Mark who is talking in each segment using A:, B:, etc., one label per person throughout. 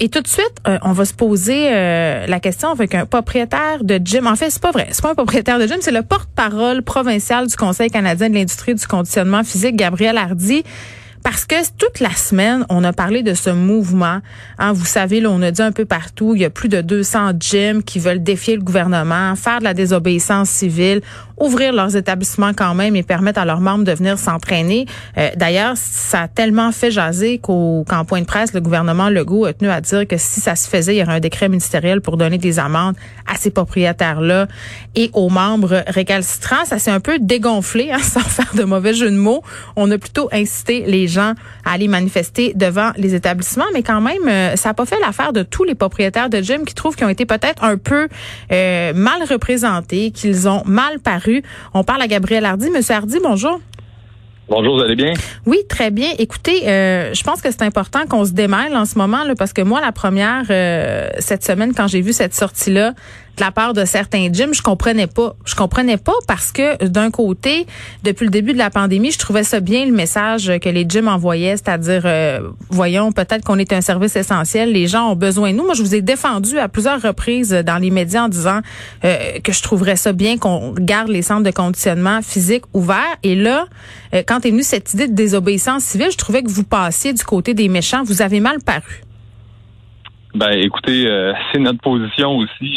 A: Et tout de suite, euh, on va se poser euh, la question avec un propriétaire de gym. En fait, c'est pas vrai. C'est pas un propriétaire de gym, c'est le porte-parole provincial du Conseil canadien de l'industrie du conditionnement physique, Gabriel Hardy. Parce que toute la semaine, on a parlé de ce mouvement. Hein, vous savez, là, on a dit un peu partout, il y a plus de 200 gyms qui veulent défier le gouvernement, faire de la désobéissance civile ouvrir leurs établissements quand même et permettre à leurs membres de venir s'entraîner. Euh, d'ailleurs, ça a tellement fait jaser qu'au qu'en point de presse, le gouvernement Legault a tenu à dire que si ça se faisait, il y aurait un décret ministériel pour donner des amendes à ces propriétaires-là et aux membres récalcitrants. Ça s'est un peu dégonflé, hein, sans faire de mauvais jeu de mots. On a plutôt incité les gens à aller manifester devant les établissements, mais quand même, euh, ça n'a pas fait l'affaire de tous les propriétaires de gym qui trouvent qu'ils ont été peut-être un peu euh, mal représentés, qu'ils ont mal paru on parle à Gabriel Hardy. Monsieur Hardy, bonjour.
B: Bonjour, vous allez bien?
A: Oui, très bien. Écoutez, euh, je pense que c'est important qu'on se démêle en ce moment, là, parce que moi, la première, euh, cette semaine, quand j'ai vu cette sortie-là, de la part de certains gyms, je comprenais pas. Je comprenais pas parce que d'un côté, depuis le début de la pandémie, je trouvais ça bien le message que les gyms envoyaient, c'est-à-dire euh, voyons peut-être qu'on est un service essentiel, les gens ont besoin de nous. Moi, je vous ai défendu à plusieurs reprises dans les médias en disant euh, que je trouverais ça bien qu'on garde les centres de conditionnement physique ouverts et là euh, quand est venue cette idée de désobéissance civile, je trouvais que vous passiez du côté des méchants, vous avez mal paru.
B: Ben, écoutez, c'est notre position aussi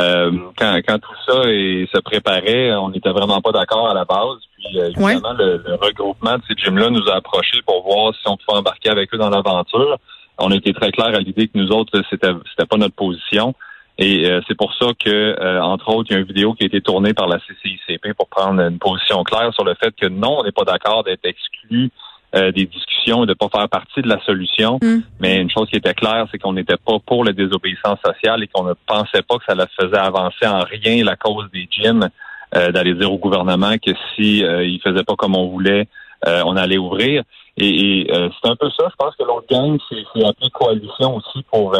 B: euh, quand, quand tout ça se préparait, on n'était vraiment pas d'accord à la base. Puis évidemment, le, regroupement de ces gyms-là nous a approchés pour voir si on pouvait embarquer avec eux dans l'aventure. On a été très clair à l'idée que nous autres, c'était c'était pas notre position. Et c'est pour ça que, entre autres, il y a une vidéo qui a été tournée par la CCICP pour prendre une position claire sur le fait que non, on n'est pas d'accord d'être exclu euh, des discussions et de pas faire partie de la solution. Mm. Mais une chose qui était claire, c'est qu'on n'était pas pour la désobéissance sociale et qu'on ne pensait pas que ça la faisait avancer en rien la cause des gyms euh, d'aller dire au gouvernement que si euh, il faisait pas comme on voulait, euh, on allait ouvrir. Et, c'est un peu ça. Je pense que l'autre gang, c'est appelé coalition aussi pour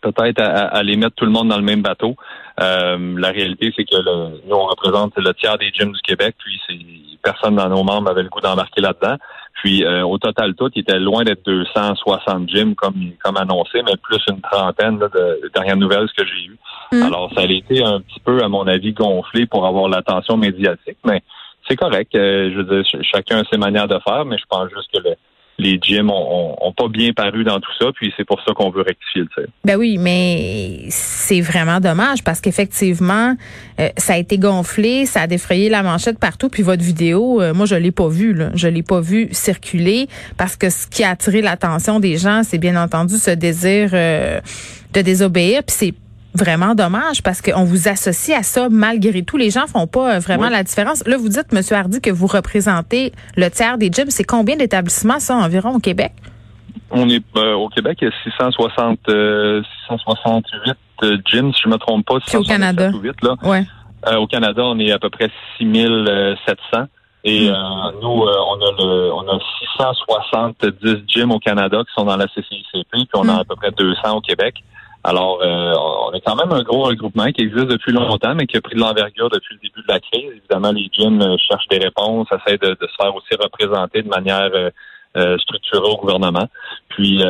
B: peut-être aller mettre tout le monde dans le même bateau. la réalité, c'est que le, nous, on représente le tiers des gyms du Québec, puis c'est personne dans nos membres avait le goût d'embarquer là-dedans. Puis euh, au total tout, il était loin d'être 260 gyms comme comme annoncé, mais plus une trentaine de, dernières nouvelles que j'ai eues. Mm. Alors ça a été un petit peu, à mon avis, gonflé pour avoir l'attention médiatique, mais c'est correct. Euh, je veux dire, chacun a ses manières de faire, mais je pense juste que le, les gyms ont, pas bien paru dans tout ça, puis c'est pour ça qu'on veut rectifier le tir.
A: Ben oui, mais c'est vraiment dommage parce qu'effectivement, euh, ça a été gonflé, ça a défrayé la manchette partout, puis votre vidéo, euh, moi je l'ai pas vue, je l'ai pas vue circuler parce que ce qui a attiré l'attention des gens, c'est bien entendu ce désir euh, de désobéir, puis c'est vraiment dommage parce qu'on vous associe à ça malgré tout. Les gens font pas euh, vraiment la différence. Là, vous dites, Monsieur Hardy, que vous représentez le tiers des gyms. C'est combien d'établissements, ça, environ, au Québec?
B: On est euh, au Québec, il y a 660, 668 euh, gyms, si je me trompe pas.
A: au Canada.
B: là. Ouais. au Canada, on est à peu près 6700. Et hmm. nous, on a le, on a 670 gyms au Canada qui sont dans la CCICP, puis on a hmm. à peu près 200 au Québec. Alors, euh, on est quand même un gros regroupement qui existe depuis longtemps, mais qui a pris de l'envergure depuis le début de la crise. Évidemment, les gyms euh, cherchent des réponses, essaient de, se faire aussi représenter de manière euh, structurée au gouvernement. Puis,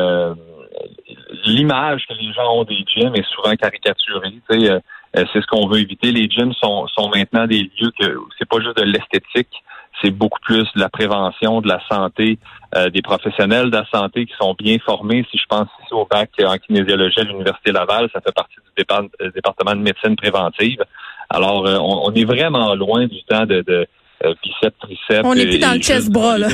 B: l'image que les gens ont des gyms est souvent caricaturée. c'est ce qu'on veut éviter. Les gyms sont, sont maintenant des lieux que c'est pas juste de l'esthétique, c'est beaucoup plus de la prévention, de la santé, euh, des professionnels de la santé qui sont bien formés. Si je pense ici au bac en kinésiologie à l'Université Laval, ça fait partie du euh, département de médecine préventive. Alors, euh, on, est vraiment loin du temps de, de euh,
A: on n'est plus dans le chest bras, là.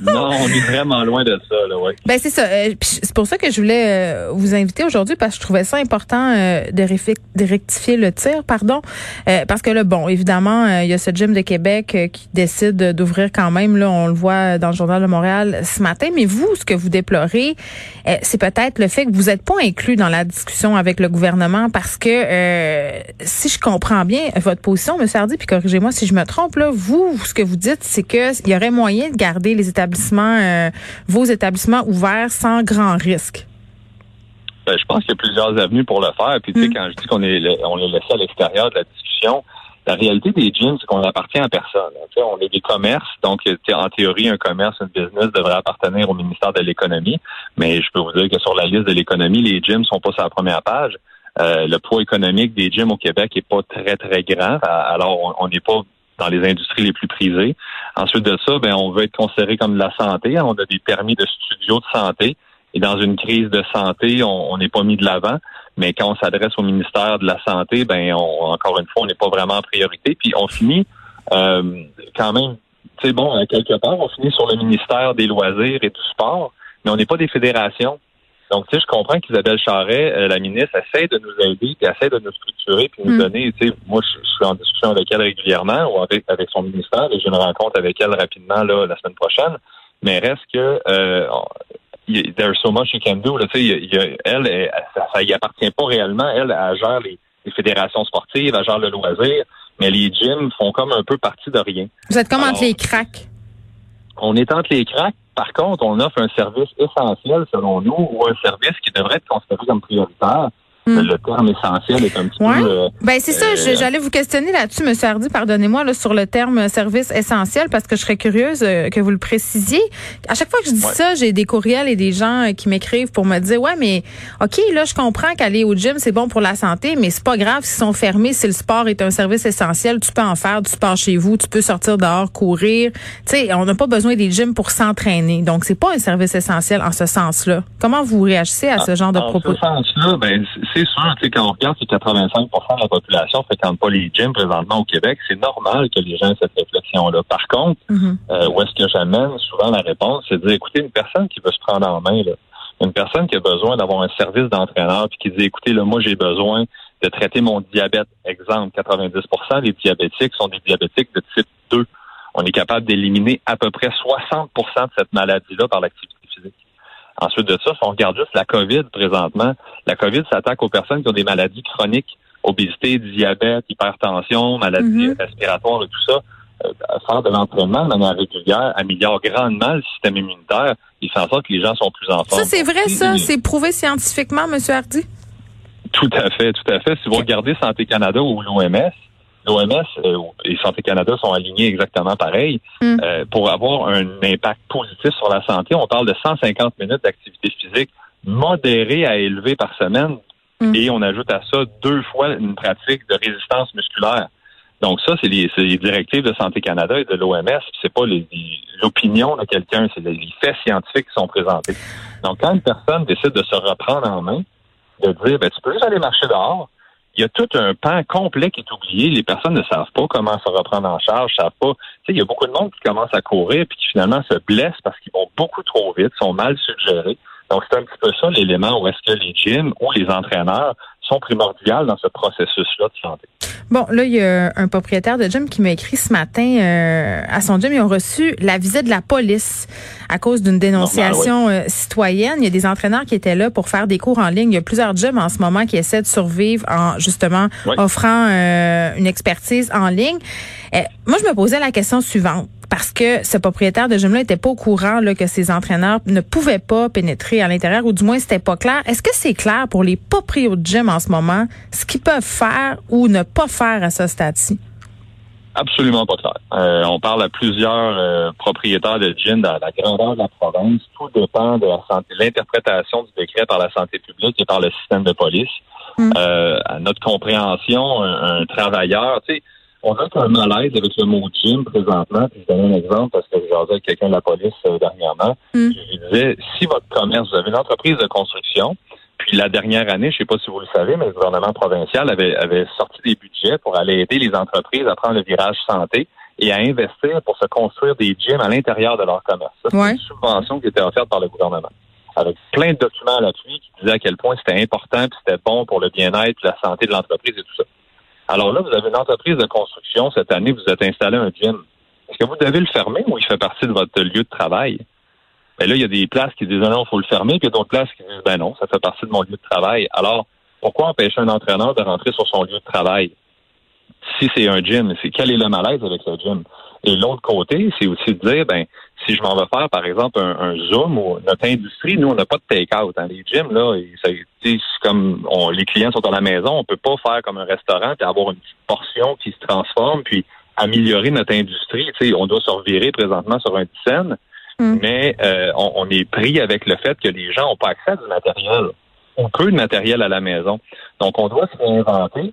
B: non, on est vraiment loin de ça, là, ouais.
A: Ben, c'est ça. Euh, c'est pour ça que je voulais euh, vous inviter aujourd'hui parce que je trouvais ça important de, rectifier le tir, pardon. parce que là, bon, évidemment, il y a ce gym de Québec qui décide d'ouvrir quand même, là, on le voit dans le Journal de Montréal ce matin. Mais vous, ce que vous déplorez, c'est peut-être le fait que vous n'êtes pas inclus dans la discussion avec le gouvernement parce que, si je comprends bien votre position, M. Hardy, puis corrigez-moi si je me trompe, là, vous, vous, ce que vous dites, c'est qu'il y aurait moyen de garder les établissements, euh, vos établissements ouverts sans grand risque.
B: Ben, je pense qu'il y a plusieurs avenues pour le faire. Puis, tu sais, mm. quand je dis qu'on est, on est laissé à l'extérieur de la discussion, La réalité des gyms, c'est qu'on appartient à personne. on est des commerces, donc en théorie, un commerce, un business devrait appartenir au ministère de l'économie. Mais je peux vous dire que sur la liste de l'économie, les gyms sont pas sur la première page. Euh, le poids économique des gyms au Québec est pas très très grand. Alors on n'est pas dans les industries les plus prisées. Ensuite de ça, ben on veut être considéré comme de la santé. On a des permis de studio de santé. Et dans une crise de santé, on n'est pas mis de l'avant. Mais quand on s'adresse au ministère de la Santé, ben encore une fois, on n'est pas vraiment en priorité. Puis on finit euh, quand même, tu bon, quelque part, on finit sur le ministère des Loisirs et du Sport, mais on n'est pas des fédérations. Donc, tu sais, je comprends qu'Isabelle Charret, euh, la ministre, essaie de nous aider, puis essaie de nous structurer, puis nous hmm. donner, tu sais, moi, je, suis en discussion avec elle régulièrement ou avec, avec son ministère, et j'ai une rencontre avec elle rapidement, là, la semaine prochaine. Mais reste que, euh, there's so much you can do. Là, elle, elle, ça, y appartient pas réellement. Elle, elle gère les, fédérations sportives, elle gère le loisir, mais les gyms font comme un peu partie de rien.
A: Vous êtes comme entre les cracks.
B: On est entre les cracks. Par contre, on offre un service essentiel, selon nous, ou un service qui devrait être considéré comme prioritaire. Hmm. Le terme essentiel est un petit peu. Euh,
A: ben c'est ça. Euh, j'allais vous questionner là-dessus, Monsieur Hardy. Pardonnez-moi là sur le terme service essentiel parce que je serais curieuse euh, que vous le précisiez. À chaque fois que je dis ça, j'ai des courriels et des gens qui m'écrivent pour me dire ouais mais ok là je comprends qu'aller au gym c'est bon pour la santé, mais c'est pas grave s'ils sont fermés. Si le sport est un service essentiel, tu peux en faire du sport chez vous, tu peux sortir dehors courir. Tu sais, on n'a pas besoin des gyms pour s'entraîner. Donc c'est pas un service essentiel en ce sens-là. Comment vous réagissez à ce genre de propos? En
B: ce sens-là, ben c'est sûr, tu sais, quand on regarde que 85% de la population ne fréquente pas les gyms présentement au Québec, c'est normal que les gens aient cette réflexion-là. Par contre, mm-hmm. euh, où est-ce que j'amène souvent la réponse, c'est de dire, écoutez, une personne qui veut se prendre en main, là, une personne qui a besoin d'avoir un service d'entraîneur, puis qui dit, écoutez, là, moi, j'ai besoin de traiter mon diabète. Exemple, 90% des diabétiques sont des diabétiques de type 2. On est capable d'éliminer à peu près 60% de cette maladie-là par l'activité physique. Ensuite de ça, si on regarde juste la COVID présentement, la COVID s'attaque aux personnes qui ont des maladies chroniques, obésité, diabète, hypertension, maladies mhm. respiratoires et tout ça. Euh, faire de l'entraînement de manière régulière améliore grandement le système immunitaire. Il fait en sorte que les gens sont plus en forme.
A: Ça, c'est vrai, ça? C'est prouvé scientifiquement, M. Hardy?
B: Tout à fait, tout à fait. Si vous regardez Santé Canada ou l'OMS, l'OMS euh, et Santé Canada sont alignés exactement pareil. Hmm. Euh, pour avoir un impact positif sur la santé, on parle de 150 minutes d'activité physique modérée à élevée par semaine. Hmm. Et on ajoute à ça deux fois une pratique de résistance musculaire. Donc ça, c'est les, directives de Santé Canada et de l'OMS. C'est pas l'opinion de quelqu'un, c'est les faits scientifiques qui sont présentés. Donc quand une personne décide de se reprendre en main, de dire, ben, tu peux juste aller marcher dehors, il y a tout un pan complet qui est oublié. Les personnes ne savent pas comment se reprendre en charge, savent pas. Tu sais, il y a beaucoup de monde qui commence à courir puis qui finalement se blessent parce qu'ils vont beaucoup trop vite, sont mal suggérés. Donc, c'est un petit peu ça l'élément où est-ce que les gyms ou les entraîneurs sont primordiaux dans ce processus-là de santé.
A: Bon, là, il y a un propriétaire de gym qui m'a écrit ce matin euh, à son gym. Ils ont reçu la visite de la police à cause d'une dénonciation euh, citoyenne. Il y a des entraîneurs qui étaient là pour faire des cours en ligne. Il y a plusieurs gyms en ce moment qui essaient de survivre en justement offrant euh, une expertise en ligne. moi, je me posais la question suivante parce que ce propriétaire de gym-là n'était pas au courant là, que ses entraîneurs ne pouvaient pas pénétrer à l'intérieur, ou du moins c'était pas clair. Est-ce que c'est clair pour les propriétaires de gym en ce moment ce qu'ils peuvent faire ou ne pas faire à ce stade-ci?
B: Absolument pas clair. Euh, on parle à plusieurs euh, propriétaires de gym dans la grandeur de la province. Tout dépend de la santé, l'interprétation du décret par la santé publique et par le système de police. Hum. Euh, à notre compréhension, un, un travailleur, tu sais, on a un malaise avec le mot gym présentement. Puis je donne un exemple parce que j'ai avec quelqu'un de la police euh, dernièrement. Mm. Je disais, si votre commerce, vous avez une entreprise de construction, puis la dernière année, je ne sais pas si vous le savez, mais le gouvernement provincial avait, avait sorti des budgets pour aller aider les entreprises à prendre le virage santé et à investir pour se construire des gyms à l'intérieur de leur commerce. C'est une subvention qui était offerte par le gouvernement avec plein de documents à l'appui qui disaient à quel point c'était important puis c'était bon pour le bien-être, la santé de l'entreprise et tout ça. Alors là, vous avez une entreprise de construction. Cette année, vous êtes installé un gym. Est-ce que vous devez le fermer ou il fait partie de votre lieu de travail? Ben là, il y a des places qui disent non, il faut le fermer, puis d'autres places qui disent ben non, ça fait partie de mon lieu de travail. Alors, pourquoi empêcher un entraîneur de rentrer sur son lieu de travail? Si c'est un gym, c'est quel est le malaise avec le gym? Et l'autre côté, c'est aussi de dire, ben, si je m'en vais faire, par exemple, un, Zoom ou notre industrie, nous, on n'a pas de take-out. Hein. Les gyms, là, c'est comme on, les clients sont à la maison, on peut pas faire comme un restaurant et avoir une petite portion qui se transforme puis améliorer notre industrie. on doit se revirer présentement sur un scène, mm. mais euh, on, on, est pris avec le fait que les gens n'ont pas accès à du matériel ou peu de matériel à la maison. Donc, on doit se réinventer.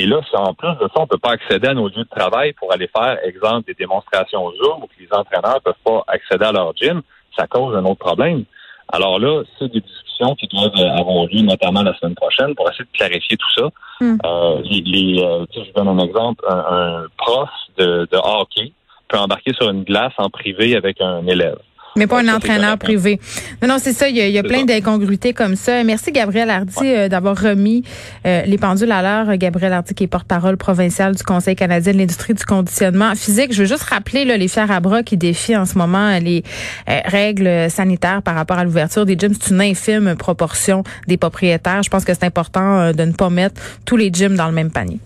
B: Et là, en plus de ça, on ne peut pas accéder à nos lieux de travail pour aller faire, exemple, des démonstrations Zoom ou que les entraîneurs ne peuvent pas accéder à leur gym, ça cause un autre problème. Alors là, c'est des discussions qui doivent avoir lieu, notamment la semaine prochaine, pour essayer de clarifier tout ça. Hmm. Euh, les, euh, je donne un exemple, un, prof de, de hockey peut embarquer sur une glace en privé avec un élève.
A: Mais pas un entraîneur privé. Non, non, c'est ça. Il y a, plein d'incongruités comme ça. Merci, Gabriel Hardy, euh, d'avoir remis euh, les pendules à l'heure. Gabriel Hardy, qui est porte-parole provincial du Conseil canadien de l'industrie du conditionnement physique. Je veux juste rappeler là, les fers à bras qui défient en ce moment les euh, règles sanitaires par rapport à l'ouverture des gyms. C'est une infime proportion des propriétaires. Je pense que c'est important de ne pas mettre tous les gyms dans le même panier.